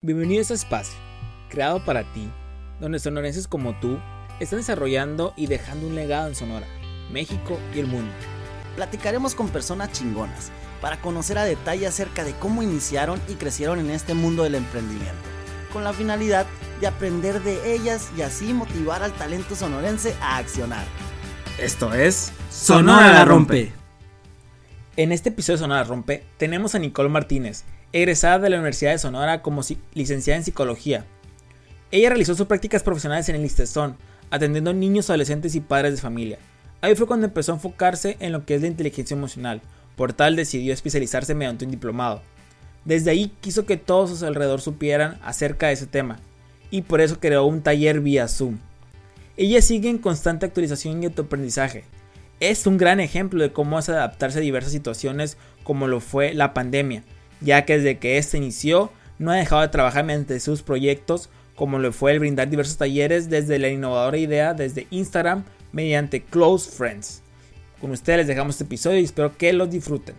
Bienvenido a este espacio, creado para ti, donde sonorenses como tú están desarrollando y dejando un legado en Sonora, México y el mundo. Platicaremos con personas chingonas para conocer a detalle acerca de cómo iniciaron y crecieron en este mundo del emprendimiento, con la finalidad de aprender de ellas y así motivar al talento sonorense a accionar. Esto es Sonora la Rompe. En este episodio de Sonora la Rompe tenemos a Nicole Martínez, egresada de la Universidad de Sonora como licenciada en psicología. Ella realizó sus prácticas profesionales en el Listezón, atendiendo niños, adolescentes y padres de familia. Ahí fue cuando empezó a enfocarse en lo que es la inteligencia emocional, por tal decidió especializarse mediante un diplomado. Desde ahí quiso que todos a su alrededor supieran acerca de ese tema, y por eso creó un taller vía Zoom. Ella sigue en constante actualización y autoaprendizaje. Es un gran ejemplo de cómo es adaptarse a diversas situaciones como lo fue la pandemia, ya que desde que este inició no ha dejado de trabajar mediante sus proyectos, como lo fue el brindar diversos talleres desde la innovadora idea desde Instagram mediante Close Friends. Con ustedes les dejamos este episodio y espero que los disfruten.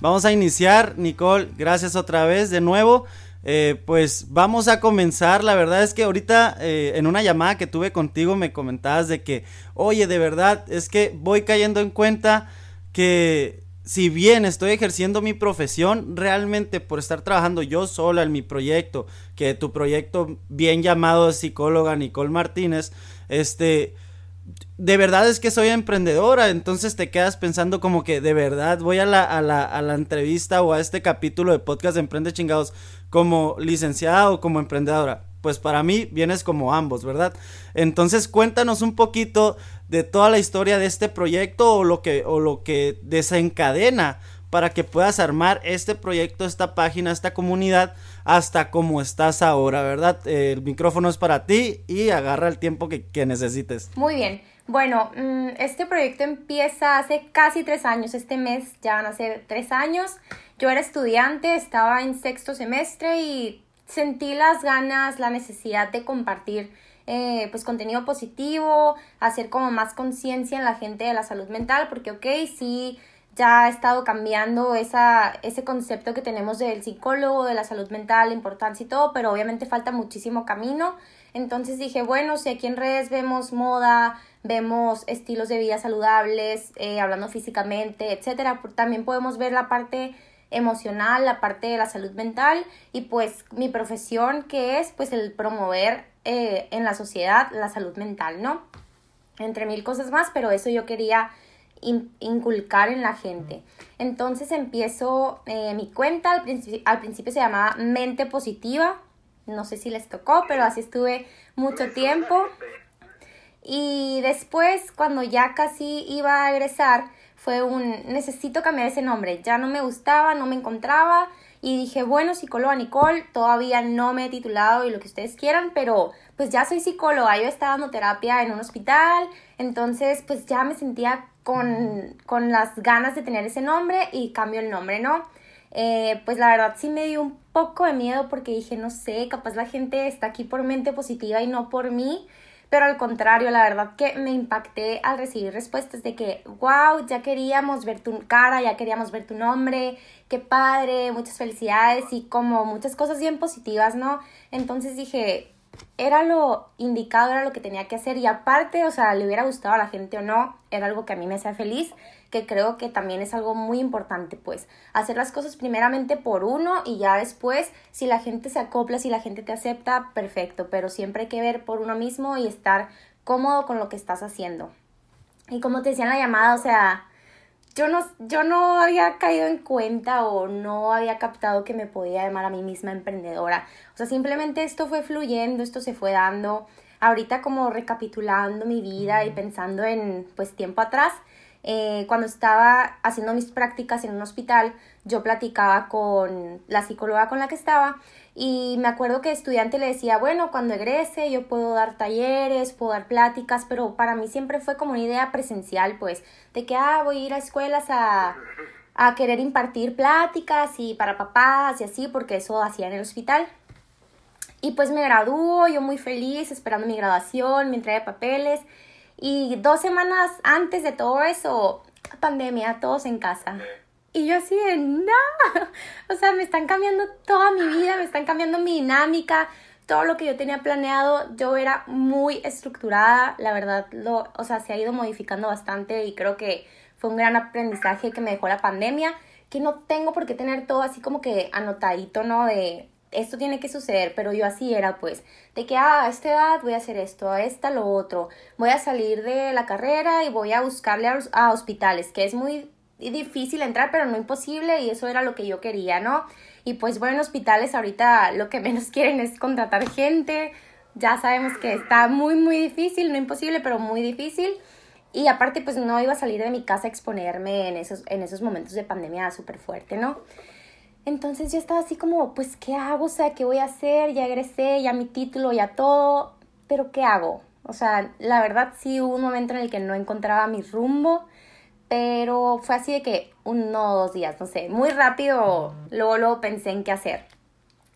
Vamos a iniciar, Nicole, gracias otra vez de nuevo. Eh, pues vamos a comenzar. La verdad es que ahorita eh, en una llamada que tuve contigo me comentabas de que, oye, de verdad es que voy cayendo en cuenta que si bien estoy ejerciendo mi profesión, realmente por estar trabajando yo sola en mi proyecto, que tu proyecto bien llamado psicóloga Nicole Martínez, este, de verdad es que soy emprendedora, entonces te quedas pensando como que de verdad voy a la, a la, a la entrevista o a este capítulo de podcast de Emprende Chingados como licenciada o como emprendedora. Pues para mí vienes como ambos, ¿verdad? Entonces cuéntanos un poquito de toda la historia de este proyecto o lo que, o lo que desencadena para que puedas armar este proyecto, esta página, esta comunidad hasta como estás ahora, ¿verdad? el micrófono es para ti y agarra el tiempo que, necesites. Muy bien. Bueno, mm, este proyecto empieza hace casi tres años, este mes ya van a ser tres años. Yo era estudiante, estaba en sexto semestre y sentí las ganas, la necesidad de compartir eh, pues contenido positivo, hacer como más conciencia en la gente de la salud mental, porque ok, sí, ya ha estado cambiando esa, ese concepto que tenemos del psicólogo, de la salud mental, la importancia y todo, pero obviamente falta muchísimo camino. Entonces dije, bueno, si aquí en redes vemos moda, vemos estilos de vida saludables, eh, hablando físicamente, etcétera, también podemos ver la parte emocional, la parte de la salud mental y pues mi profesión que es pues el promover eh, en la sociedad la salud mental, ¿no? Entre mil cosas más, pero eso yo quería inculcar en la gente. Entonces empiezo eh, mi cuenta, al, al principio se llamaba Mente Positiva, no sé si les tocó, pero así estuve mucho tiempo. Y después, cuando ya casi iba a egresar, fue un necesito cambiar ese nombre, ya no me gustaba, no me encontraba y dije, bueno, psicóloga Nicole, todavía no me he titulado y lo que ustedes quieran, pero pues ya soy psicóloga, yo estaba dando terapia en un hospital, entonces pues ya me sentía con, con las ganas de tener ese nombre y cambio el nombre, ¿no? Eh, pues la verdad sí me dio un poco de miedo porque dije, no sé, capaz la gente está aquí por mente positiva y no por mí. Pero al contrario, la verdad que me impacté al recibir respuestas de que, wow, ya queríamos ver tu cara, ya queríamos ver tu nombre, qué padre, muchas felicidades y como muchas cosas bien positivas, ¿no? Entonces dije, era lo indicado, era lo que tenía que hacer y aparte, o sea, le hubiera gustado a la gente o no, era algo que a mí me hacía feliz, que creo que también es algo muy importante, pues, hacer las cosas primeramente por uno y ya después, si la gente se acopla, si la gente te acepta, perfecto, pero siempre hay que ver por uno mismo y estar cómodo con lo que estás haciendo. Y como te decía en la llamada, o sea, yo no, yo no había caído en cuenta o no había captado que me podía llamar a mí misma emprendedora. O sea, simplemente esto fue fluyendo, esto se fue dando. Ahorita como recapitulando mi vida y pensando en pues tiempo atrás, eh, cuando estaba haciendo mis prácticas en un hospital, yo platicaba con la psicóloga con la que estaba y me acuerdo que estudiante le decía, bueno, cuando egrese yo puedo dar talleres, puedo dar pláticas, pero para mí siempre fue como una idea presencial, pues, de que, ah, voy a ir a escuelas a, a querer impartir pláticas y para papás y así, porque eso hacía en el hospital. Y pues me graduó, yo muy feliz, esperando mi graduación, mi entrega de papeles. Y dos semanas antes de todo eso, pandemia, todos en casa. Y yo así de, no, o sea, me están cambiando toda mi vida, me están cambiando mi dinámica, todo lo que yo tenía planeado, yo era muy estructurada, la verdad, lo, o sea, se ha ido modificando bastante y creo que fue un gran aprendizaje que me dejó la pandemia, que no tengo por qué tener todo así como que anotadito, ¿no? De esto tiene que suceder, pero yo así era, pues, de que ah, a esta edad voy a hacer esto, a esta lo otro, voy a salir de la carrera y voy a buscarle a, hospitales, que es muy difícil entrar, pero no imposible, y eso era lo que yo quería, ¿no? Y pues bueno, hospitales ahorita lo que menos quieren es contratar gente. Ya sabemos que está muy, muy difícil, no imposible, pero muy difícil. Y aparte, pues no iba a salir de mi casa a exponerme en esos, en esos momentos de pandemia súper fuerte, ¿no? Entonces yo estaba así como, pues, ¿qué hago? O sea, ¿qué voy a hacer? Ya egresé, ya mi título, ya todo, pero ¿qué hago? O sea, la verdad sí hubo un momento en el que no encontraba mi rumbo pero fue así de que uno o dos días, no sé, muy rápido, luego, luego pensé en qué hacer.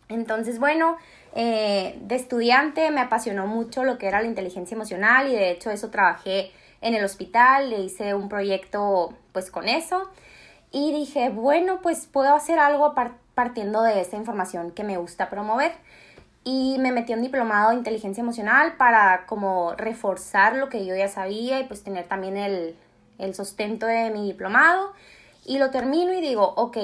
Entonces, bueno, eh, de estudiante me apasionó mucho lo que era la inteligencia emocional y de hecho eso trabajé en el hospital, le hice un proyecto pues con eso y dije, bueno, pues puedo hacer algo partiendo de esa información que me gusta promover. Y me metí un diplomado de inteligencia emocional para como reforzar lo que yo ya sabía y pues tener también el, el sustento de mi diplomado y lo termino y digo, ok,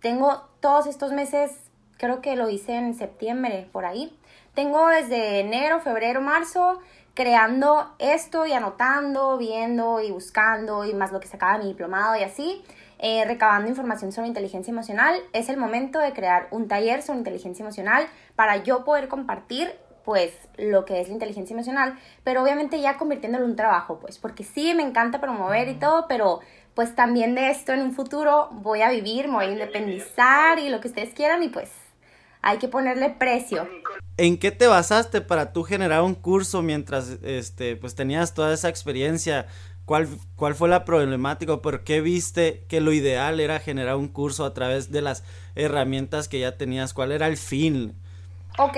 tengo todos estos meses, creo que lo hice en septiembre, por ahí. Tengo desde enero, febrero, marzo creando esto y anotando, viendo y buscando y más lo que sacaba mi diplomado y así, eh, recabando información sobre inteligencia emocional. Es el momento de crear un taller sobre inteligencia emocional para yo poder compartir pues lo que es la inteligencia emocional, pero obviamente ya convirtiéndolo en un trabajo, pues, porque sí me encanta promover y todo, pero pues también de esto en un futuro voy a vivir, me voy a independizar y lo que ustedes quieran y pues hay que ponerle precio. ¿En qué te basaste para tú generar un curso mientras este pues tenías toda esa experiencia? ¿Cuál, cuál fue la problemática? ¿Por qué viste que lo ideal era generar un curso a través de las herramientas que ya tenías? ¿Cuál era el fin? Ok,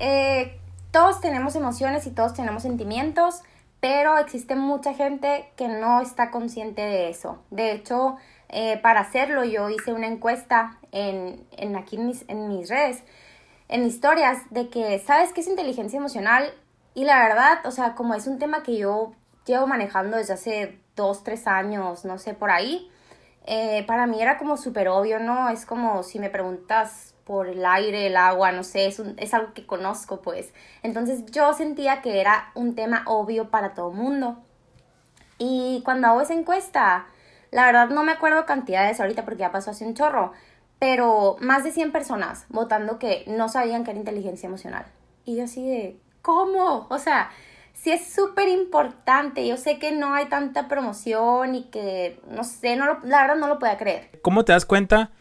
eh, todos tenemos emociones y todos tenemos sentimientos, pero existe mucha gente que no está consciente de eso. De hecho, eh, para hacerlo yo hice una encuesta en, en aquí en mis, en mis redes, en historias, de que, ¿sabes qué es inteligencia emocional? Y la verdad, o sea, como es un tema que yo llevo manejando desde hace dos, tres años, no sé, por ahí, eh, para mí era como súper obvio, ¿no? Es como si me preguntas por el aire, el agua, no sé, es, es algo que conozco, pues. Entonces yo sentía que era un tema obvio para todo el mundo. Y cuando hago esa encuesta, la verdad no me acuerdo cantidades ahorita porque ya pasó hace un chorro, pero más de 100 personas votando que no sabían que era inteligencia emocional. Y yo así de, ¿cómo? O sea, sí es súper importante. Yo sé que no hay tanta promoción y que, no sé, no la verdad no lo podía creer. ¿Cómo te das cuenta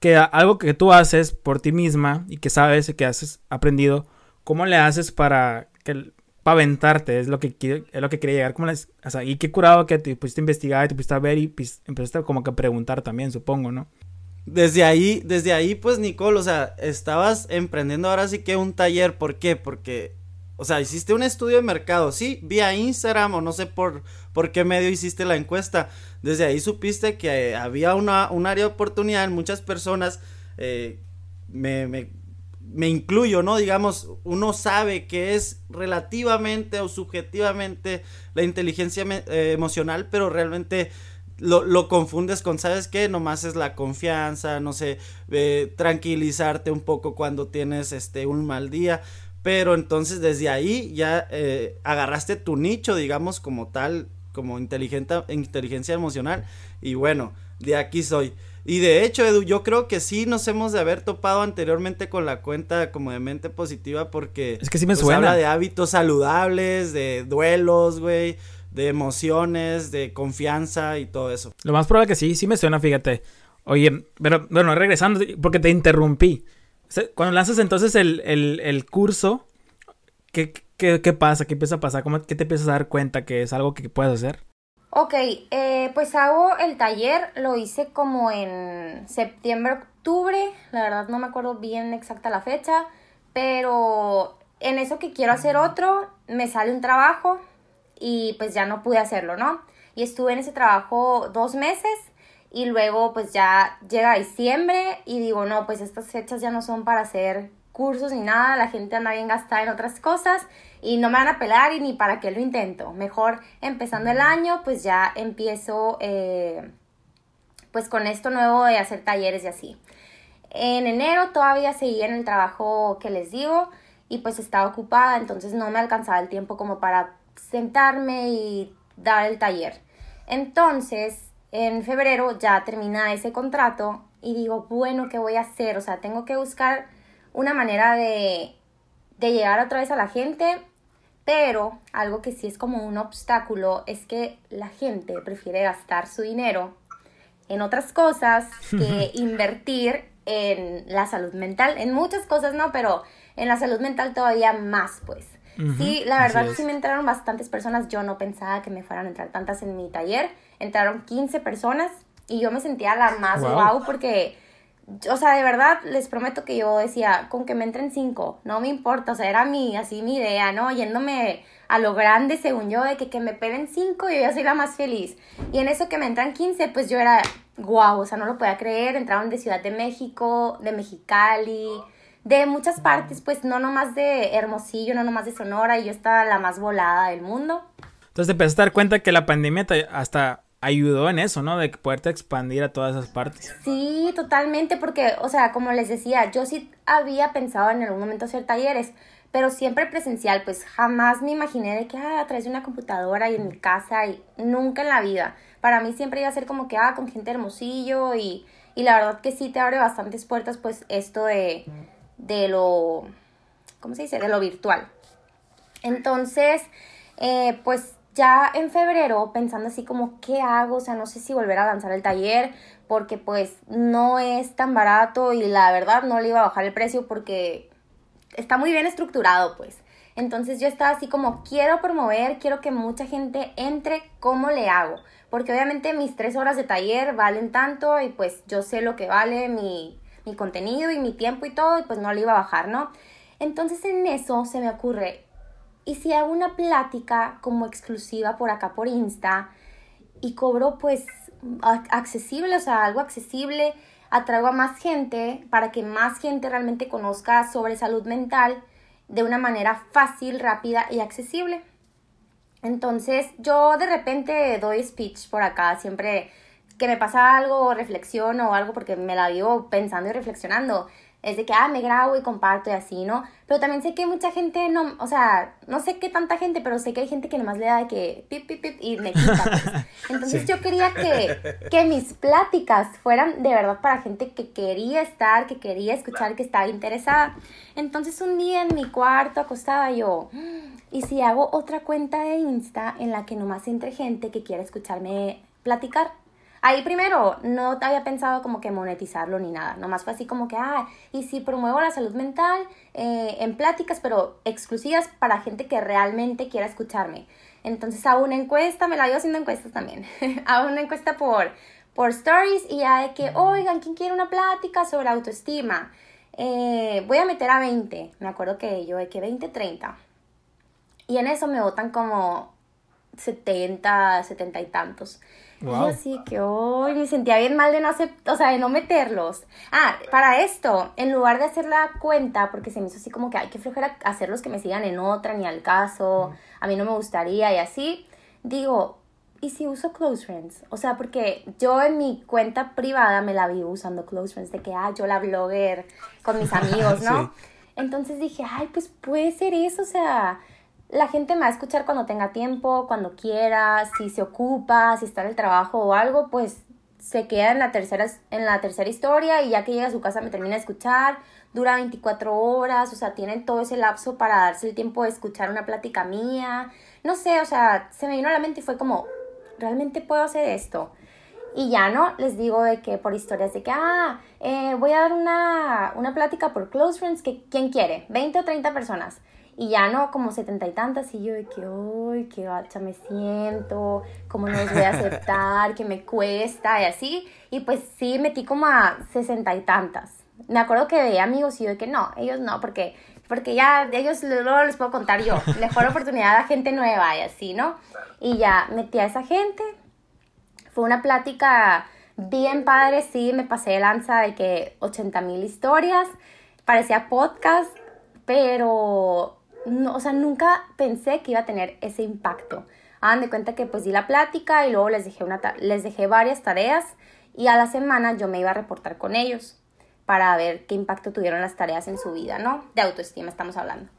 que algo que tú haces por ti misma y que sabes y que has aprendido, ¿cómo le haces para que para aventarte? Es lo que es lo que quería llegar. ¿Cómo les, o sea, y qué curado que te pusiste a investigar y te pusiste a ver y pues, empezaste como que a preguntar también, supongo, ¿no? Desde ahí, desde ahí, pues, Nicole, o sea, estabas emprendiendo ahora sí que un taller. ¿Por qué? Porque o sea, hiciste un estudio de mercado, sí, vía Instagram o no sé por, por qué medio hiciste la encuesta. Desde ahí supiste que había una, un área de oportunidad en muchas personas. Eh, me, me, me, incluyo, ¿no? Digamos, uno sabe que es relativamente o subjetivamente la inteligencia eh, emocional, pero realmente lo, lo, confundes con, ¿sabes qué? Nomás es la confianza, no sé, eh, tranquilizarte un poco cuando tienes este un mal día. Pero entonces desde ahí ya eh, agarraste tu nicho, digamos, como tal, como inteligencia emocional. Y bueno, de aquí soy. Y de hecho, Edu, yo creo que sí nos hemos de haber topado anteriormente con la cuenta como de mente positiva porque... Es que sí me pues, suena. Habla de hábitos saludables, de duelos, güey, de emociones, de confianza y todo eso. Lo más probable que sí, sí me suena, fíjate. Oye, pero bueno, regresando, porque te interrumpí. Cuando lanzas entonces el, curso, ¿qué, pasa? ¿Qué empieza a pasar? ¿Cómo, ¿Qué te empiezas a dar cuenta que es algo que puedes hacer? Ok, eh, pues hago el taller, lo hice como en septiembre, octubre, la verdad no me acuerdo bien exacta la fecha, pero en eso que quiero hacer otro, me sale un trabajo y pues ya no pude hacerlo, ¿no? Y estuve en ese trabajo dos meses y luego pues ya llega diciembre y digo, no, pues estas fechas ya no son para hacer cursos ni nada, la gente anda bien gastada en otras cosas y no me van a pelar y ni para qué lo intento. Mejor empezando el año, pues ya empiezo eh, pues con esto nuevo de hacer talleres y así. En enero todavía seguía en el trabajo que les digo y pues estaba ocupada, entonces no me alcanzaba el tiempo como para sentarme y dar el taller. Entonces, en febrero ya termina ese contrato y digo, bueno, ¿qué voy a hacer? O sea, tengo que buscar una manera de, de llegar otra vez a la gente, pero algo que sí es como un obstáculo es que la gente prefiere gastar su dinero en otras cosas que invertir en la salud mental, en muchas cosas no, pero en la salud mental todavía más, pues. sí, la verdad sí me entraron bastantes personas, yo no pensaba que me fueran a entrar tantas en mi taller, entraron 15 personas y yo me sentía la más wow, porque o sea, de verdad, les prometo que yo decía, con que me entren cinco, no me importa, o sea, era mi, así mi idea, ¿no? Yéndome a lo grande, según yo, de que, que me peguen cinco, yo ya soy la más feliz. Y en eso que me entran 15, pues yo era, guau, o sea, no lo podía creer, entraron de Ciudad de México, de Mexicali, de muchas partes, pues no nomás de Hermosillo, no nomás de Sonora, y yo estaba la más volada del mundo. Entonces te empezaste a dar cuenta que la pandemia hasta ayudó en eso, ¿no? De poderte expandir a todas esas partes. Sí, totalmente, porque, o sea, como les decía, yo sí había pensado en algún momento hacer talleres, pero siempre presencial, pues jamás me imaginé de que, ah, traes una computadora y en mi casa y nunca en la vida. Para mí siempre iba a ser como que, ah, con gente hermosillo y, y la verdad que sí te abre bastantes puertas, pues esto de, de lo, ¿cómo se dice? De lo virtual. Entonces, eh, pues ya en febrero pensando así como, ¿qué hago? O sea, no sé si volver a lanzar el taller porque pues no es tan barato y la verdad no le iba a bajar el precio porque está muy bien estructurado pues. Entonces yo estaba así como, quiero promover, quiero que mucha gente entre, ¿cómo le hago? Porque obviamente mis tres horas de taller valen tanto y pues yo sé lo que vale mi, mi contenido y mi tiempo y todo y pues no le iba a bajar, ¿no? Entonces en eso se me ocurre, y si hago una plática como exclusiva por acá por Insta y cobro pues accesible, o sea, algo accesible, atraigo a más gente para que más gente realmente conozca sobre salud mental de una manera fácil, rápida y accesible. Entonces yo de repente doy speech por acá, siempre que me pasa algo, reflexiono o algo porque me la vivo pensando y reflexionando es de que, ah, me grabo y comparto y así, ¿no? Pero también sé que mucha gente no, o sea, no sé qué tanta gente, pero sé que hay gente que nomás le da de que pip, pip, pip y me quita. Pues. Entonces yo quería que, que mis pláticas fueran de verdad para gente que quería estar, que quería escuchar, que estaba interesada. Entonces un día en mi cuarto acostada yo, mm, ¿y si hago otra cuenta de Insta en la que nomás entre gente que quiera escucharme platicar? Ahí primero no había pensado como que monetizarlo ni nada, nomás fue así como que, ah, y si promuevo la salud mental eh, en pláticas, pero exclusivas para gente que realmente quiera escucharme. Entonces hago una encuesta, me la ido haciendo encuestas también, hago una encuesta por, por stories y ya de que, oigan, ¿quién quiere una plática sobre autoestima? Eh, voy a meter a 20, me acuerdo que yo de que 20, 30. Y en eso me votan como 70, 70 y tantos. Y así que hoy me sentía bien mal de no hacer, o sea, de no meterlos. Ah, para esto, en lugar de hacer la cuenta, porque se me hizo así como que hay que flojera hacerlos que me sigan en otra, ni al caso, a mí no me gustaría y así, digo, ¿y si uso Close Friends? O sea, porque yo en mi cuenta privada me la vi usando Close Friends, de que, ah, yo la blogger con mis amigos, ¿no? Entonces dije, ay, pues puede ser eso, o sea, la gente me va a escuchar cuando tenga tiempo, cuando quiera, si se ocupa, si está en el trabajo o algo, pues se queda en la tercera, en la tercera historia y ya que llega a su casa me termina de escuchar, dura 24 horas, o sea, tienen todo ese lapso para darse el tiempo de escuchar una plática mía, no sé, o sea, se me vino a la mente y fue como, ¿realmente puedo hacer esto? Y ya no, les digo de que por historias de que, ah, eh, voy a dar una, una plática por Close Friends, que quien quiere, 20 o 30 personas y ya no como setenta y tantas y yo de que, uy, qué bacha me siento, cómo no los voy a aceptar, que me cuesta y así. Y pues sí, metí como a sesenta y tantas. Me acuerdo que veía amigos y yo de que no, ellos no, porque, porque ya ellos luego les puedo contar yo. Mejor oportunidad a gente nueva y así, ¿no? Y ya metí a esa gente. Fue una plática bien padre, sí, me pasé de lanza de que 80 mil historias, parecía podcast, pero, o sea, nunca pensé que iba a tener ese impacto. Hagan de cuenta que pues di la plática y luego les dejé, una les dejé varias tareas y a la semana yo me iba a reportar con ellos para ver qué impacto tuvieron las tareas en su vida, ¿no? De autoestima estamos hablando.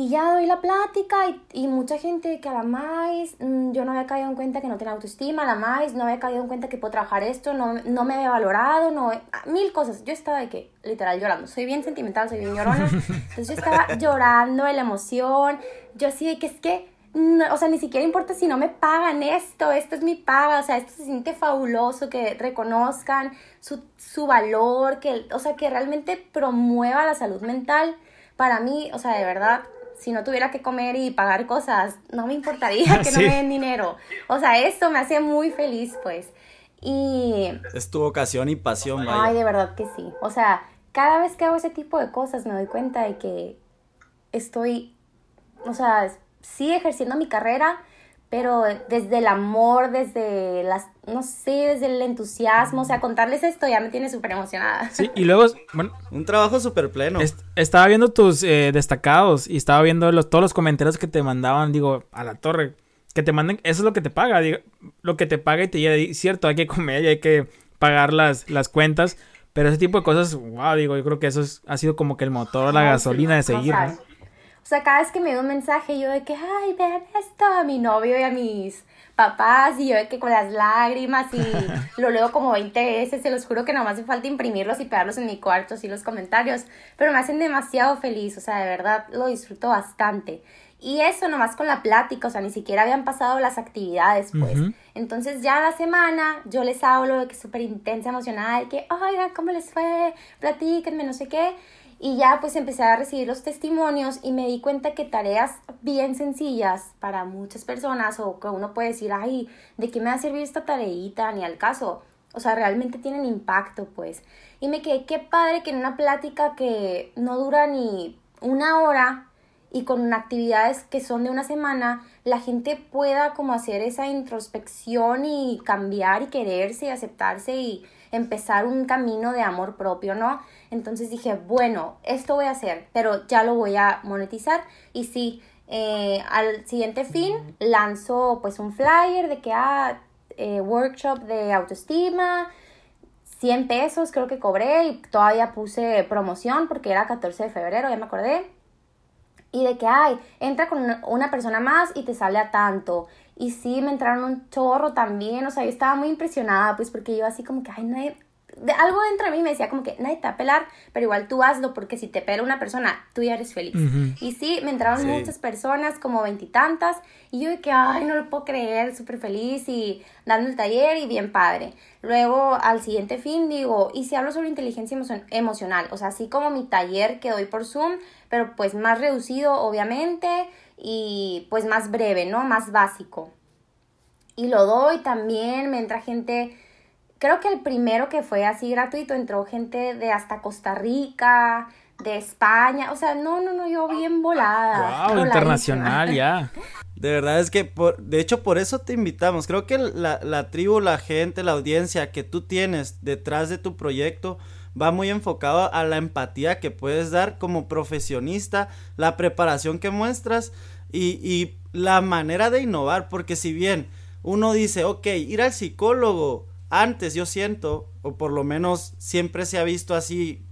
Y ya doy la plática y, mucha gente que a la más mm, yo no había caído en cuenta que no tenía autoestima, a la más no había caído en cuenta que puedo trabajar esto, no, no me había valorado, no, ah, mil cosas. Yo estaba de que, literal, llorando. Soy bien sentimental, soy bien llorona. Entonces yo estaba llorando de la emoción. Yo así de que es que, o sea, ni siquiera importa si no me pagan esto, esto es mi paga, o sea, esto se siente fabuloso, que reconozcan su, su valor, que, o sea, que realmente promueva la salud mental. Para mí, o sea, de verdad, si no tuviera que comer y pagar cosas, no me importaría que no me den dinero. O sea, esto me hace muy feliz, pues. Y... Es tu vocación y pasión, vaya. Ay, de verdad que sí. O sea, cada vez que hago ese tipo de cosas me doy cuenta de que estoy, o sea, sí ejerciendo mi carrera, pero desde el amor, desde las, no sé, desde el entusiasmo, o sea, contarles esto ya me tiene súper emocionada. Sí, y luego, bueno. Un trabajo súper pleno. estaba viendo tus eh, destacados y estaba viendo los, todos los comentarios que te mandaban, digo, a la torre. Que te manden, eso es lo que te paga, digo, lo que te paga y te llega, cierto, hay que comer y hay que pagar las, las cuentas, pero ese tipo de cosas, wow, digo, yo creo que eso ha sido como que el motor, la gasolina de seguir, ¿no? O sea, cada vez que me dio un mensaje, yo de que, ay, vean esto a mi novio y a mis papás, y yo de que con las lágrimas, y lo leo como 20 veces, se los juro que nomás me falta imprimirlos y pegarlos en mi cuarto, así los comentarios, pero me hacen demasiado feliz, o sea, de verdad lo disfruto bastante. Y eso nomás con la plática, o sea, ni siquiera habían pasado las actividades, pues. Entonces ya la semana yo les hablo de que súper intensa, emocionada, de que, oigan, ¿cómo les fue? Platíquenme, no sé qué. Y ya pues empecé a recibir los testimonios y me di cuenta que tareas bien sencillas para muchas personas o que uno puede decir, ay, ¿de qué me va a servir esta tareita? Ni al caso. O sea, realmente tienen impacto pues. Y me quedé, qué padre que en una plática que no dura ni una hora y con actividades que son de una semana, la gente pueda como hacer esa introspección y cambiar y quererse y aceptarse y empezar un camino de amor propio, ¿no? Entonces dije, bueno, esto voy a hacer, pero ya lo voy a monetizar y sí, eh, al siguiente fin lanzo pues un flyer de que, ah, eh, workshop de autoestima, 100 pesos creo que cobré y todavía puse promoción porque era 14 de febrero, ya me acordé. Y de que, ay, entra con una persona más y te sale a tanto. Y sí, me entraron un chorro también, o sea, yo estaba muy impresionada, pues porque yo así como que, ay, nadie, de algo dentro de mí me decía como que nadie te va a pelar, pero igual tú hazlo porque si te pela una persona, tú ya eres feliz. Y sí, me entraron muchas personas, como veintitantas, y, yo de que, ay, no lo puedo creer, súper feliz y dando el taller y bien padre. Luego, al siguiente fin, digo, y si hablo sobre inteligencia emocional, o sea, así como mi taller que doy por Zoom, pero pues más reducido, obviamente, y pues más breve, ¿no? Más básico. Y lo doy también, me entra gente creo que el primero que fue así gratuito entró gente de hasta Costa Rica, de España, o sea, no, no, no, yo bien volada. Wow, internacional ya. De verdad es que, por, de hecho, por eso te invitamos. Creo que la, la tribu, la gente, la audiencia que tú tienes detrás de tu proyecto va muy enfocado a la empatía que puedes dar como profesionista, la preparación que muestras y, la manera de innovar, porque si bien uno dice, ok, ir al psicólogo antes yo siento, o por lo menos siempre se ha visto así,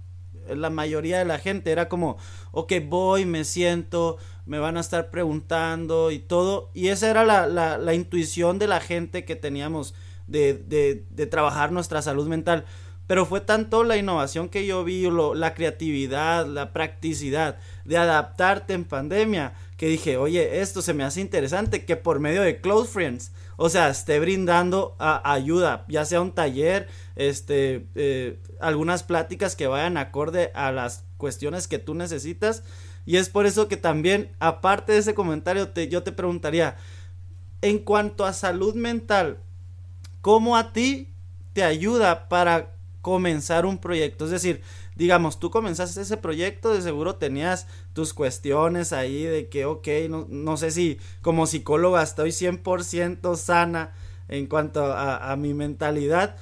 la mayoría de la gente era como, ok, voy, me siento, me van a estar preguntando y todo, y esa era la, la, la intuición de la gente que teníamos de, de, de, trabajar nuestra salud mental. Pero fue tanto la innovación que yo vi, la creatividad, la practicidad de adaptarte en pandemia, que dije, oye, esto se me hace interesante, que por medio de Close Friends, o sea, esté brindando ayuda, ya sea un taller, este, eh, algunas pláticas que vayan acorde a las cuestiones que tú necesitas. Y es por eso que también, aparte de ese comentario, te, yo te preguntaría, en cuanto a salud mental, ¿cómo a ti te ayuda para comenzar un proyecto? Es decir, digamos, tú comenzaste ese proyecto, de seguro tenías tus cuestiones ahí de que, ok, no, no sé si como psicóloga estoy 100% sana en cuanto a, mi mentalidad,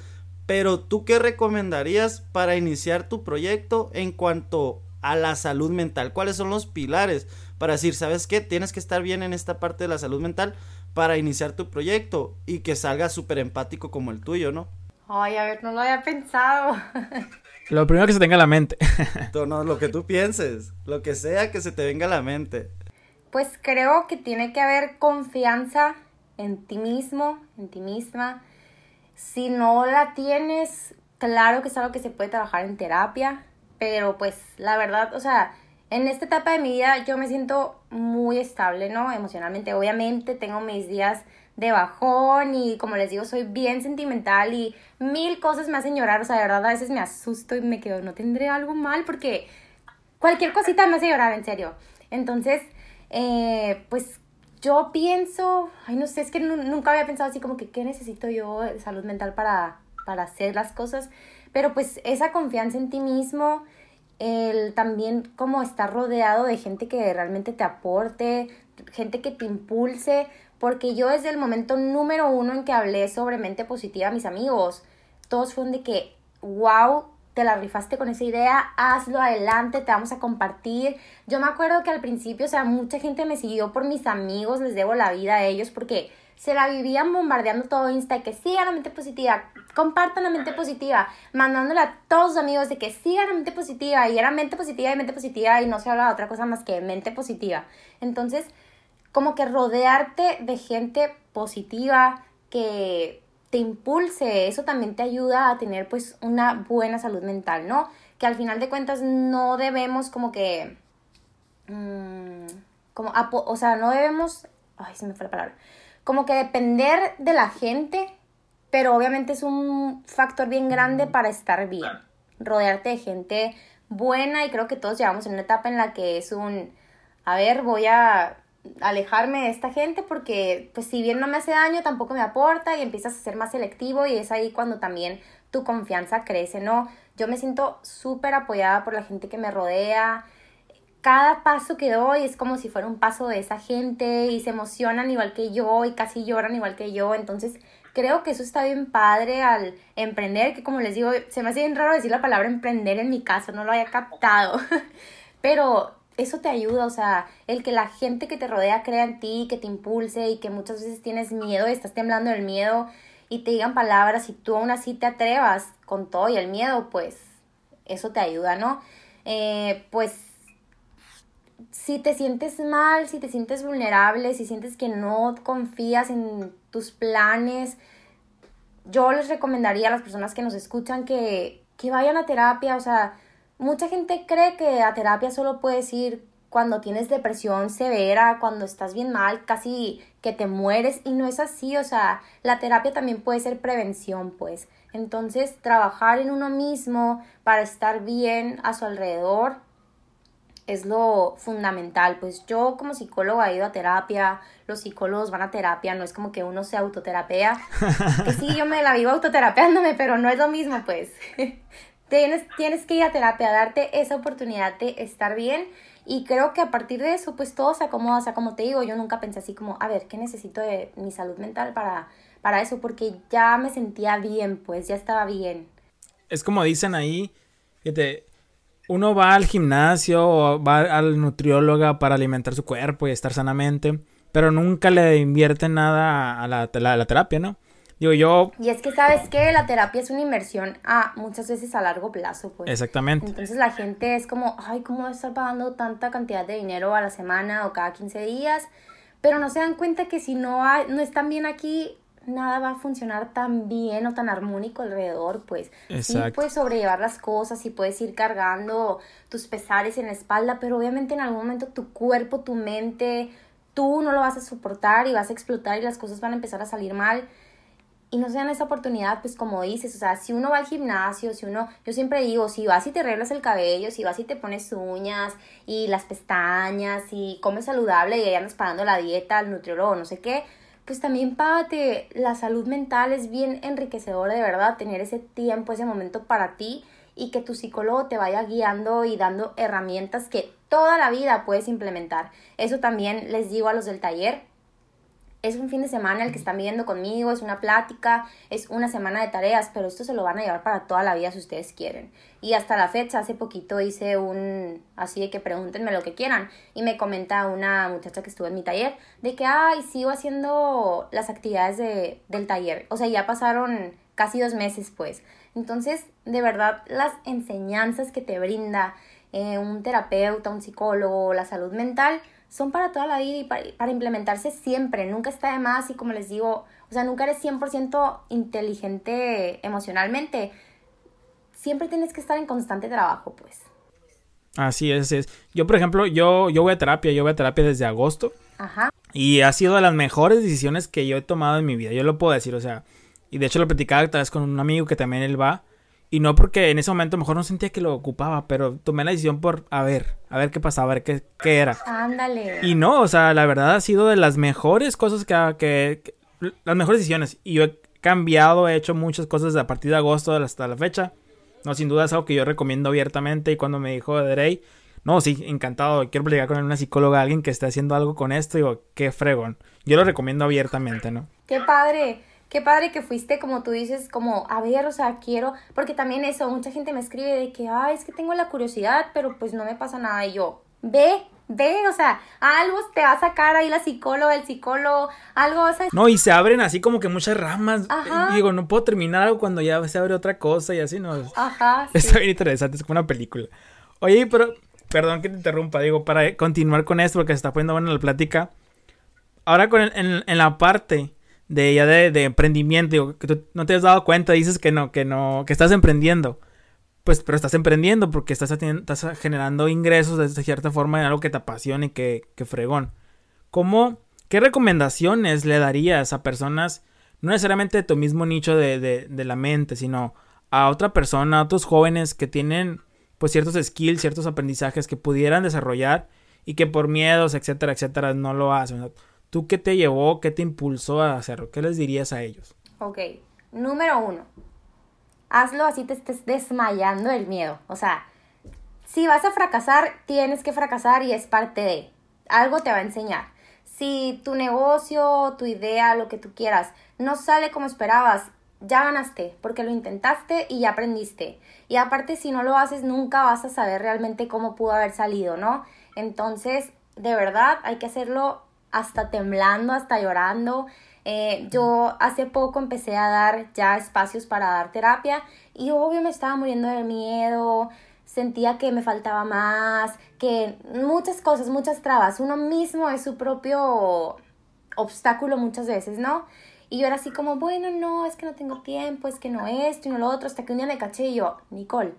Pero tú qué recomendarías para iniciar tu proyecto en cuanto a la salud mental? ¿Cuáles son los pilares para decir, sabes qué, tienes que estar bien en esta parte de la salud mental para iniciar tu proyecto y que salga súper empático como el tuyo, ¿no? Ay, a ver, no lo había pensado. Lo primero que se tenga a la mente. no, lo que tú pienses, lo que sea que se te venga a la mente. Pues creo que tiene que haber confianza en ti mismo, en ti misma. Si no la tienes, claro que es algo que se puede trabajar en terapia, pero pues la verdad, o sea, en esta etapa de mi vida yo me siento muy estable, ¿no? Emocionalmente, obviamente tengo mis días de bajón y como les digo, soy bien sentimental y mil cosas me hacen llorar, o sea, de verdad a veces me asusto y me quedo, no tendré algo mal porque cualquier cosita me hace llorar, en serio. Entonces, eh, pues yo pienso, ay, no sé, es que nunca había pensado así como que qué necesito yo de salud mental para, para hacer las cosas, pero pues esa confianza en ti mismo, el también como estar rodeado de gente que realmente te aporte, gente que te impulse, porque yo desde el momento número uno en que hablé sobre mente positiva a mis amigos, todos fueron de que, wow, te la rifaste con esa idea, hazlo adelante, te vamos a compartir. Yo me acuerdo que al principio, o sea, mucha gente me siguió por mis amigos, les debo la vida a ellos porque se la vivían bombardeando todo Insta, que sigan la mente positiva, compartan la mente positiva, mandándole a todos sus amigos de que sigan la mente positiva, y era mente positiva y mente positiva, y no se habla de otra cosa más que mente positiva. Entonces, como que rodearte de gente positiva que te impulse, eso también te ayuda a tener pues una buena salud mental, ¿no? Que al final de cuentas no debemos como que, mm, como, o sea, no debemos, ay, se me fue la palabra, como que depender de la gente, pero obviamente es un factor bien grande para estar bien, rodearte de gente buena y creo que todos llegamos en una etapa en la que es un, a ver, voy a alejarme de esta gente porque pues si bien no me hace daño tampoco me aporta y empiezas a ser más selectivo y es ahí cuando también tu confianza crece, ¿no? Yo me siento súper apoyada por la gente que me rodea. Cada paso que doy es como si fuera un paso de esa gente y se emocionan igual que yo y casi lloran igual que yo. Entonces creo que eso está bien padre al emprender, que como les digo, se me hace bien raro decir la palabra emprender en mi caso, no lo había captado. Pero eso te ayuda, o sea, el que la gente que te rodea crea en ti, que te impulse y que muchas veces tienes miedo, estás temblando del miedo y te digan palabras y tú aún así te atrevas con todo y el miedo, pues eso te ayuda, ¿no? Eh, pues si te sientes mal, si te sientes vulnerable, si sientes que no confías en tus planes, yo les recomendaría a las personas que nos escuchan que, que vayan a terapia, o sea, Mucha gente cree que a terapia solo puedes ir cuando tienes depresión severa, cuando estás bien mal, casi que te mueres y no es así, o sea, la terapia también puede ser prevención, pues. Entonces, trabajar en uno mismo para estar bien a su alrededor es lo fundamental. Pues yo como psicóloga he ido a terapia, los psicólogos van a terapia, no es como que uno se autoterapea. Que sí, yo me la vivo autoterapeándome, pero no es lo mismo, pues. Tienes, tienes que ir a terapia, darte esa oportunidad de estar bien y creo que a partir de eso pues todo se acomoda, o sea, como te digo, yo nunca pensé así como, a ver, ¿qué necesito de mi salud mental para, para eso? Porque ya me sentía bien, pues ya estaba bien. Es como dicen ahí, te uno va al gimnasio o va al nutrióloga para alimentar su cuerpo y estar sanamente, pero nunca le invierte nada a la, la terapia, ¿no? Digo, yo... Y es que, ¿sabes que La terapia es una inversión a muchas veces a largo plazo, pues. Exactamente. Entonces la gente es como, ay, ¿cómo voy a estar pagando tanta cantidad de dinero a la semana o cada 15 días? Pero no se dan cuenta que si no, hay, no están bien aquí, nada va a funcionar tan bien o tan armónico alrededor, pues. Sí puedes sobrellevar las cosas y puedes ir cargando tus pesares en la espalda, pero obviamente en algún momento tu cuerpo, tu mente, tú no lo vas a soportar y vas a explotar y las cosas van a empezar a salir mal y no se dan esa oportunidad, pues como dices, o sea, si uno va al gimnasio, si uno, yo siempre digo, si vas y te arreglas el cabello, si vas y te pones uñas y las pestañas y comes saludable y ahí andas pagando la dieta, al nutriólogo, no sé qué, pues también págate, la salud mental es bien enriquecedora de verdad, tener ese tiempo, ese momento para ti y que tu psicólogo te vaya guiando y dando herramientas que toda la vida puedes implementar. Eso también les digo a los del taller, es un fin de semana el que están viviendo conmigo, es una plática, es una semana de tareas, pero esto se lo van a llevar para toda la vida si ustedes quieren. Y hasta la fecha, hace poquito hice un, así de que pregúntenme lo que quieran, y me comenta una muchacha que estuvo en mi taller, de que, ay, sigo haciendo las actividades de, del taller. O sea, ya pasaron casi dos meses, pues. Entonces, de verdad, las enseñanzas que te brinda eh, un terapeuta, un psicólogo, la salud mental, son para toda la vida y para, implementarse siempre, nunca está de más y como les digo, o sea, nunca eres 100% inteligente emocionalmente, siempre tienes que estar en constante trabajo, pues. Así es, es. Yo, por ejemplo, yo, yo voy a terapia, yo voy a terapia desde agosto. Ajá. Y ha sido de las mejores decisiones que yo he tomado en mi vida, yo lo puedo decir, o sea, y de hecho lo platicaba tal vez con un amigo que también él va. Y no porque en ese momento mejor no sentía que lo ocupaba, pero tomé la decisión por a ver, a ver qué pasaba, a ver qué, qué era. Ándale. Y no, o sea, la verdad ha sido de las mejores cosas que, que, las mejores decisiones. Y yo he cambiado, he hecho muchas cosas a partir de agosto hasta la fecha. No, sin duda es algo que yo recomiendo abiertamente. Y cuando me dijo Derey, no, sí, encantado, quiero platicar con una psicóloga, alguien que esté haciendo algo con esto. Digo, qué fregón. Yo lo recomiendo abiertamente, ¿no? Qué padre qué padre que fuiste, como tú dices, como, a ver, o sea, quiero, porque también eso, mucha gente me escribe de que, ay, es que tengo la curiosidad, pero pues no me pasa nada. Y yo, ve, ve, o sea, algo te va a sacar ahí la psicóloga, el psicólogo, algo vas a... No, y se abren así como que muchas ramas. Ajá. digo, no puedo terminar algo cuando ya se abre otra cosa y así, ¿no? Ajá. Está bien interesante, es como una película. Oye, pero, perdón que te interrumpa, digo, para continuar con esto, porque se está poniendo buena la plática. Ahora con en, en la parte de ya de, emprendimiento, que tú no te has dado cuenta, dices que no, que no, que estás emprendiendo. Pues, pero estás emprendiendo porque estás, estás generando ingresos de cierta forma en algo que te apasione, que, que fregón. ¿Cómo, qué recomendaciones le darías a personas, no necesariamente de tu mismo nicho de, de, de la mente, sino a otra persona, a otros jóvenes que tienen pues ciertos skills, ciertos aprendizajes que pudieran desarrollar y que por miedos, etcétera, etcétera, no lo hacen? ¿Tú qué te llevó, qué te impulsó a hacerlo? ¿Qué les dirías a ellos? Ok, número uno, hazlo así te estés desmayando el miedo. O sea, si vas a fracasar, tienes que fracasar y es parte de. Algo te va a enseñar. Si tu negocio, tu idea, lo que tú quieras, no sale como esperabas, ya ganaste, porque lo intentaste y ya aprendiste. Y aparte, si no lo haces, nunca vas a saber realmente cómo pudo haber salido, ¿no? Entonces, de verdad, hay que hacerlo hasta temblando, hasta llorando. Eh, yo hace poco empecé a dar ya espacios para dar terapia y obvio me estaba muriendo de miedo, sentía que me faltaba más, que muchas cosas, muchas trabas. Uno mismo es su propio obstáculo muchas veces, ¿no? Y yo era así como, bueno, no, es que no tengo tiempo, es que no esto y no lo otro, hasta que un día me caché y yo, Nicole,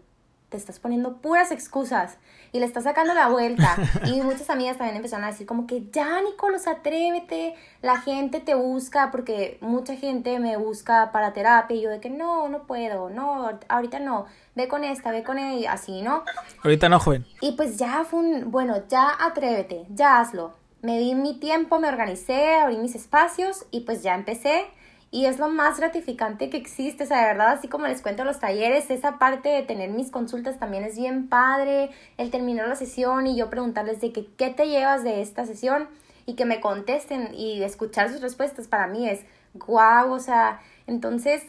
te estás poniendo puras excusas y le estás sacando la vuelta. Y muchas amigas también empezaron a decir como que ya, Nicolos, atrévete, la gente te busca, porque mucha gente me busca para terapia y yo de que no, no puedo, no, ahorita no, ve con esta, ve con ella, así, ¿no? Ahorita no, joven. Y pues ya fue un, bueno, ya atrévete, ya hazlo. Me di mi tiempo, me organicé, abrí mis espacios y pues ya empecé y es lo más gratificante que existe, o sea, de verdad, así como les cuento los talleres, esa parte de tener mis consultas también es bien padre, el terminar la sesión y yo preguntarles de que, qué te llevas de esta sesión y que me contesten y escuchar sus respuestas para mí es guau, o sea, entonces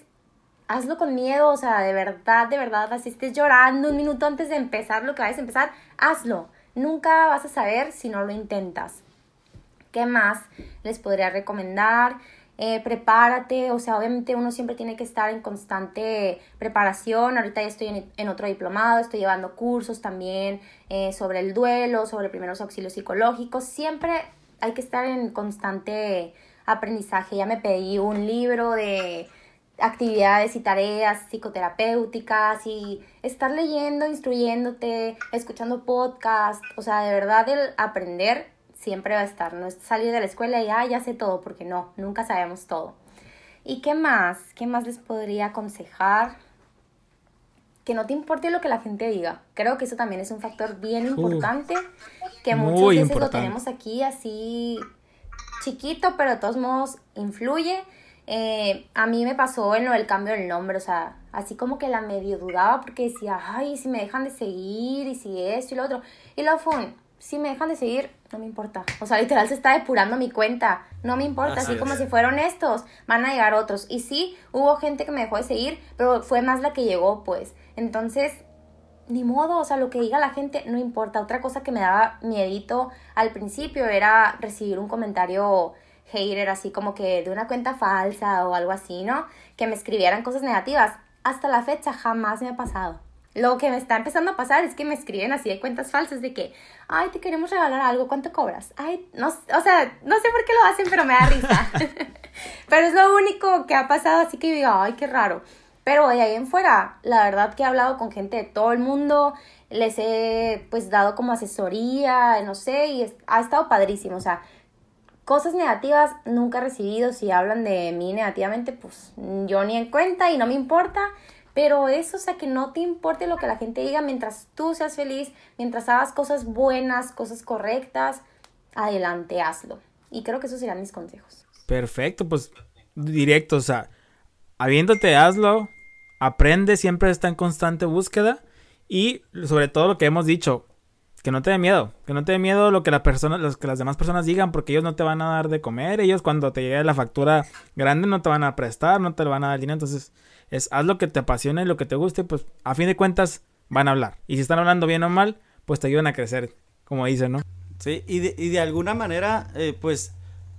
hazlo con miedo, o sea, de verdad, de verdad, así estés llorando un minuto antes de empezar lo que vayas a empezar, hazlo, nunca vas a saber si no lo intentas. ¿Qué más les podría recomendar? Eh, prepárate, o sea, obviamente uno siempre tiene que estar en constante preparación, ahorita ya estoy en, otro diplomado, estoy llevando cursos también eh, sobre el duelo, sobre primeros auxilios psicológicos, siempre hay que estar en constante aprendizaje, ya me pedí un libro de actividades y tareas psicoterapéuticas y estar leyendo, instruyéndote, escuchando podcasts, o sea, de verdad el aprender siempre va a estar. No es salir de la escuela y ah, ya sé todo, porque no, nunca sabemos todo. ¿Y qué más? ¿Qué más les podría aconsejar? Que no te importe lo que la gente diga. Creo que eso también es un factor bien importante, que muchas veces lo tenemos aquí así chiquito, pero de todos modos influye. Eh, a mí me pasó en lo del cambio del nombre, o sea, así como que la medio dudaba porque decía, ay, si me dejan de seguir y si esto y lo otro. Y luego fue si me dejan de seguir, no me importa. O sea, literal se está depurando mi cuenta. No me importa, así, como si fueron estos, van a llegar otros. Y sí, hubo gente que me dejó de seguir, pero fue más la que llegó, pues. Entonces, ni modo, o sea, lo que diga la gente no importa. Otra cosa que me daba miedito al principio era recibir un comentario hater, así como que de una cuenta falsa o algo así, ¿no? Que me escribieran cosas negativas. Hasta la fecha jamás me ha pasado. Lo que me está empezando a pasar es que me escriben así de cuentas falsas de que, ay, te queremos regalar algo, ¿cuánto cobras? Ay, no, o sea, no sé por qué lo hacen, pero me da risa. pero es lo único que ha pasado, así que digo, ay, qué raro. Pero de ahí en fuera, la verdad que he hablado con gente de todo el mundo, les he pues dado como asesoría, no sé, y ha estado padrísimo, o sea, cosas negativas nunca he recibido, si hablan de mí negativamente, pues yo ni en cuenta y no me importa, pero eso, o sea, que no te importe lo que la gente diga mientras tú seas feliz, mientras hagas cosas buenas, cosas correctas, adelante, hazlo. Y creo que esos serían mis consejos. Perfecto, pues directo, o sea, habiéndote, hazlo, aprende, siempre está en constante búsqueda y sobre todo lo que hemos dicho, que no te dé miedo, que no te dé miedo lo que, la persona, que las demás personas digan, porque ellos no te van a dar de comer, ellos cuando te llegue la factura grande no te van a prestar, no te van a dar dinero, entonces es haz lo que te apasione, lo que te guste, pues a fin de cuentas van a hablar. Y si están hablando bien o mal, pues te ayudan a crecer, como dicen, ¿no? Sí, y de, alguna manera, eh, pues,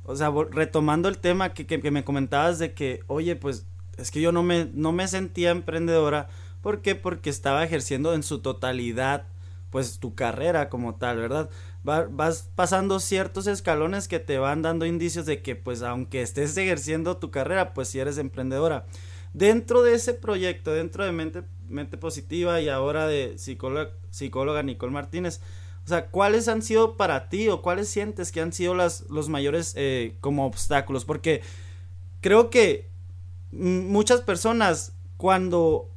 o sea, retomando el tema que, que, que me comentabas de que, oye, pues es que yo no me, no me sentía emprendedora. ¿Por qué? Porque estaba ejerciendo en su totalidad, pues, tu carrera como tal, ¿verdad? vas pasando ciertos escalones que te van dando indicios de que, pues, aunque estés ejerciendo tu carrera, pues, si eres emprendedora. Dentro de ese proyecto, dentro de Mente, Mente Positiva y ahora de psicóloga, psicóloga Nicole Martínez, o sea, ¿cuáles han sido para ti o cuáles sientes que han sido las, los mayores eh, como obstáculos? Porque creo que muchas personas cuando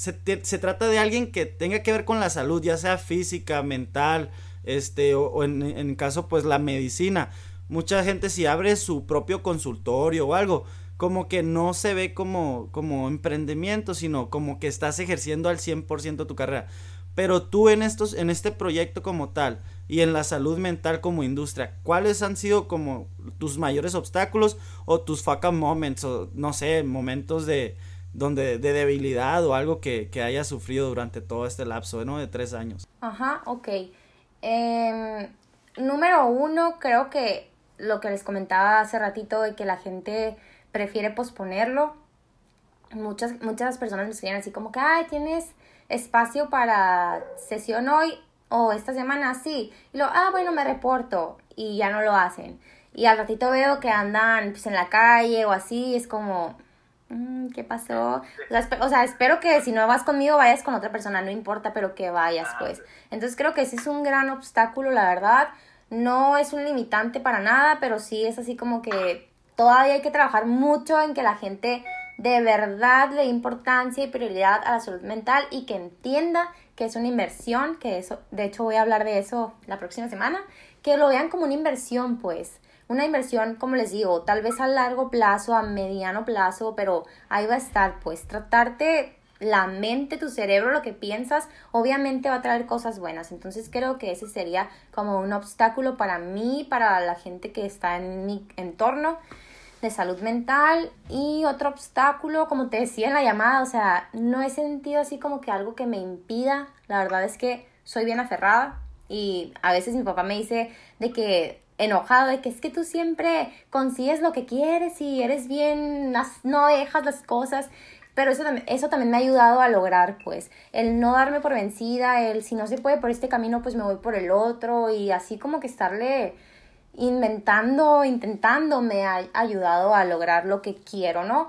se, trata de alguien que tenga que ver con la salud, ya sea física, mental, este, o, en, caso pues la medicina, mucha gente si abre su propio consultorio o algo, como que no se ve como, como emprendimiento, sino como que estás ejerciendo al 100% tu carrera. Pero tú en estos, en este proyecto como tal, y en la salud mental como industria, ¿cuáles han sido como tus mayores obstáculos o tus fuck moments o no sé, momentos de donde de debilidad o algo que, que hayas sufrido durante todo este lapso, ¿no? De tres años. Ajá, ok. Em, número uno, creo que lo que les comentaba hace ratito de que la gente prefiere posponerlo. Muchas, muchas personas me escriben así como que, ay, tienes espacio para sesión hoy, o esta semana sí. Y lo, ah, bueno, me reporto. Y ya no lo hacen. Y al ratito veo que andan pues, en la calle o así. Es como, mm, ¿qué pasó? O sea, espero que si no vas conmigo vayas con otra persona. No importa, pero que vayas, ah, pues. Entonces creo que ese es un gran obstáculo, la verdad. No es un limitante para nada, pero sí es así como que todavía hay que trabajar mucho en que la gente de verdad le dé importancia y prioridad a la salud mental y que entienda que es una inversión, que eso, de hecho voy a hablar de eso la próxima semana, que lo vean como una inversión, pues, una inversión, como les digo, tal vez a largo plazo, a mediano plazo, pero ahí va a estar, pues, tratarte la mente, tu cerebro, lo que piensas, obviamente va a traer cosas buenas. Entonces creo que ese sería como un obstáculo para mí, para la gente que está en mi entorno de salud mental y otro obstáculo, como te decía en la llamada, o sea, no he sentido así como que algo que me impida, la verdad es que soy bien aferrada y a veces mi papá me dice de que enojado de que es que tú siempre consigues lo que quieres y eres bien, no dejas las cosas, pero eso, eso también me ha ayudado a lograr, pues, el no darme por vencida, el si no se puede por este camino, pues me voy por el otro y así como que estarle inventando, intentando, me ha ayudado a lograr lo que quiero, ¿no?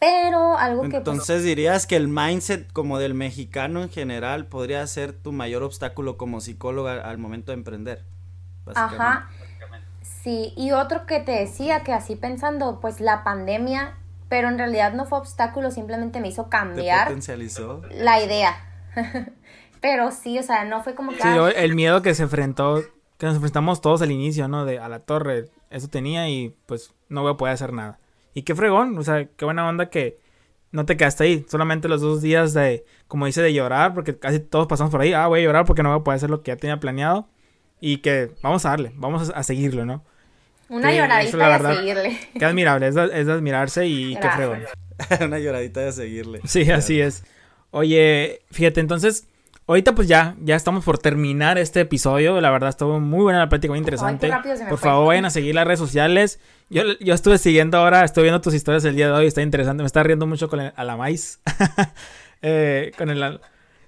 Pero algo que... Pues, Entonces dirías que el mindset como del mexicano en general podría ser tu mayor obstáculo como psicóloga al momento de emprender. Ajá. Sí, y otro que te decía que así pensando, pues la pandemia, pero en realidad no fue obstáculo, simplemente me hizo cambiar. potencializó? La idea. pero sí, o sea, no fue como que... Sí, el miedo que se enfrentó que nos enfrentamos todos al inicio, ¿no? De a la torre, eso tenía y pues no voy a poder hacer nada. Y qué fregón, o sea, qué buena onda que no te quedaste ahí. Solamente los dos días de, como dice, de llorar, porque casi todos pasamos por ahí. Ah, voy a llorar porque no voy a poder hacer lo que ya tenía planeado. y que vamos a darle, vamos a, seguirlo, ¿no? Una lloradita de a seguirle. Qué admirable, es de, admirarse y qué fregón. Una lloradita de seguirle. Sí, así es. Oye, fíjate, entonces, ahorita pues ya, ya estamos por terminar este episodio. La verdad, estuvo muy buena la plática, muy interesante. por favor, vayan a seguir las redes sociales. Yo, yo estuve siguiendo ahora, estoy viendo tus historias el día de hoy, está interesante. Me está riendo mucho con el Alamais. eh, con el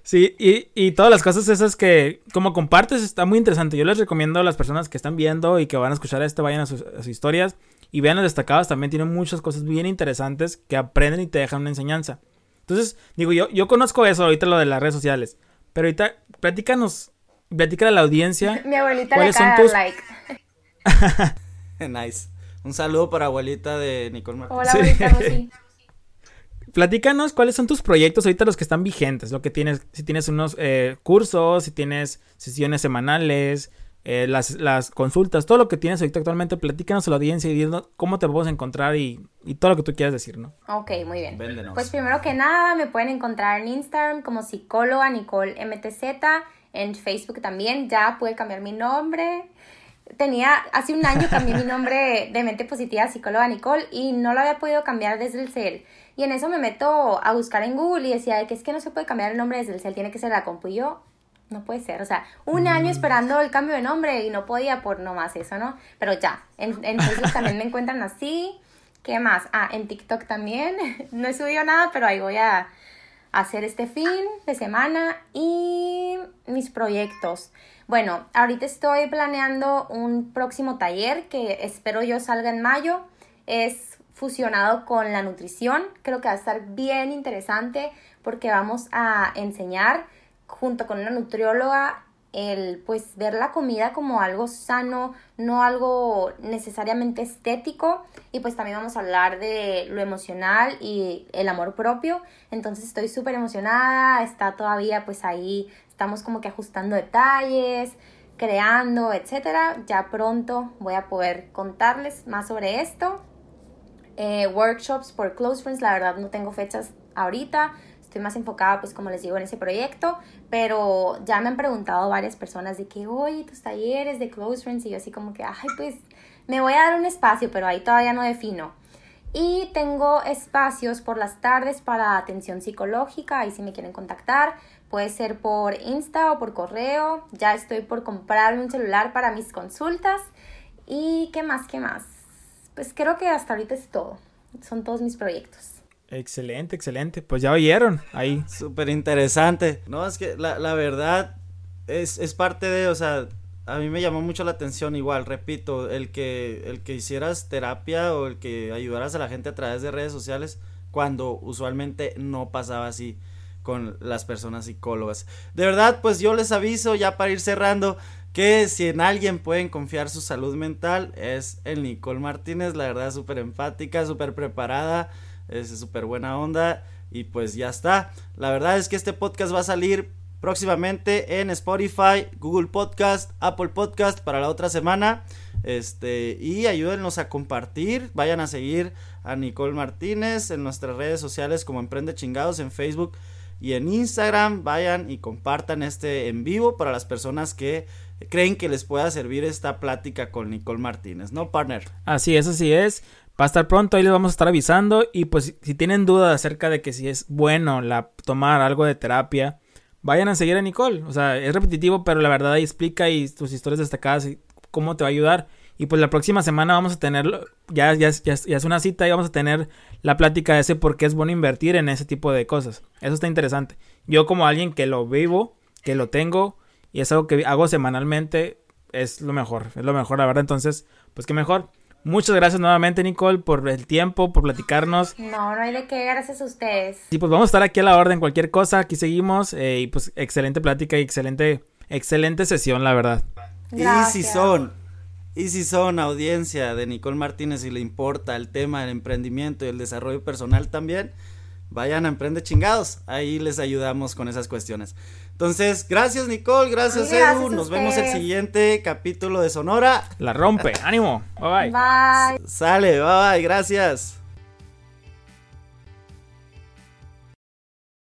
Sí, y, y, todas las cosas esas que como compartes está muy interesante. Yo les recomiendo a las personas que están viendo y que van a escuchar esto, vayan a sus, historias y vean los destacados. También tienen muchas cosas bien interesantes que aprenden y te dejan una enseñanza. Entonces, digo, yo, yo conozco eso ahorita, lo de las redes sociales. Pero ahorita, platícanos, platícale a la audiencia. Mi abuelita le son tus... like. nice. Un saludo para abuelita de Nicole Martínez. Hola, abuelita, sí. Platícanos cuáles son tus proyectos ahorita los que están vigentes, lo que tienes, si tienes unos eh, cursos, si tienes sesiones semanales, eh, las, las, consultas, todo lo que tienes ahorita actualmente, platícanos a la audiencia y dinos cómo te podemos encontrar y, y, todo lo que tú quieras decir, ¿no? Ok, muy bien. Pues primero que nada, me pueden encontrar en Instagram como psicóloga Nicole MTZ, en Facebook también, ya pude cambiar mi nombre. Tenía, hace un año cambié mi nombre de mente positiva psicóloga Nicole y no lo había podido cambiar desde el CEL. Y en eso me meto a buscar en Google y decía que es que no se puede cambiar el nombre desde el cel, tiene que ser la compu. Y yo, no puede ser. O sea, un año mm. esperando el cambio de nombre y no podía por nomás eso, ¿no? Pero ya, en, en Facebook también me encuentran así. ¿Qué más? Ah, en TikTok también. No he subido nada, pero ahí voy a hacer este fin de semana y mis proyectos. Bueno, ahorita estoy planeando un próximo taller que espero yo salga en mayo. Es fusionado con la nutrición. Creo que va a estar bien interesante porque vamos a enseñar junto con una nutrióloga el pues ver la comida como algo sano, no algo necesariamente estético y pues también vamos a hablar de lo emocional y el amor propio. Entonces estoy súper emocionada, está todavía pues ahí, estamos como que ajustando detalles, creando, etcétera. Ya pronto voy a poder contarles más sobre esto. Eh, workshops por Close Friends, la verdad no tengo fechas ahorita, estoy más enfocada pues como les digo en ese proyecto, pero ya me han preguntado varias personas de que, oye, tus talleres de Close Friends y yo así como que, ay, pues me voy a dar un espacio, pero ahí todavía no defino. Y tengo espacios por las tardes para atención psicológica, ahí si me quieren contactar, puede ser por Insta o por correo. Ya estoy por comprarme un celular para mis consultas. ¿Y qué más? ¿Qué más? Pues creo que hasta ahorita es todo. Son todos mis proyectos. Excelente, excelente. Pues ya oyeron ahí. Súper interesante. No, es que la, la verdad es, es, parte de, o sea, a mí me llamó mucho la atención igual, repito, el que, el que hicieras terapia o el que ayudaras a la gente a través de redes sociales cuando usualmente no pasaba así con las personas psicólogas. De verdad, pues yo les aviso ya para ir cerrando que si en alguien pueden confiar su salud mental es el Nicole Martínez, la verdad súper empática, súper preparada, es súper buena onda y pues ya está. La verdad es que este podcast va a salir próximamente en Spotify, Google Podcast, Apple Podcast para la otra semana. Este, y ayúdenos a compartir, vayan a seguir a Nicole Martínez en nuestras redes sociales como Emprende Chingados en Facebook y en Instagram. Vayan y compartan este en vivo para las personas que creen que les pueda servir esta plática con Nicole Martínez, ¿no, partner? Así es, así es. Va a estar pronto, ahí les vamos a estar avisando. Y pues si tienen dudas acerca de que si es bueno la, tomar algo de terapia, vayan a seguir a Nicole. O sea, es repetitivo, pero la verdad ahí explica y tus historias destacadas y cómo te va a ayudar. Y pues la próxima semana vamos a tener, ya, ya, ya, ya, es una cita y vamos a tener la plática de ese por qué es bueno invertir en ese tipo de cosas. Eso está interesante. Yo como alguien que lo vivo, que lo tengo, y es algo que hago semanalmente, es lo mejor, es lo mejor, la verdad. Entonces, pues qué mejor. Muchas gracias nuevamente, Nicole, por el tiempo, por platicarnos. No, no hay de qué, gracias a ustedes. Y pues vamos a estar aquí a la orden, cualquier cosa, aquí seguimos. Eh, y pues excelente plática y excelente, excelente sesión, la verdad. Y si son, y si son audiencia de Nicole Martínez y le importa el tema del emprendimiento y el desarrollo personal también, vayan a Emprende Chingados, ahí les ayudamos con esas cuestiones. Entonces, gracias Nicole, gracias, Edu. Nos vemos el siguiente capítulo de Sonora. La rompe, ánimo. Bye bye. Bye. Sale, bye bye, gracias.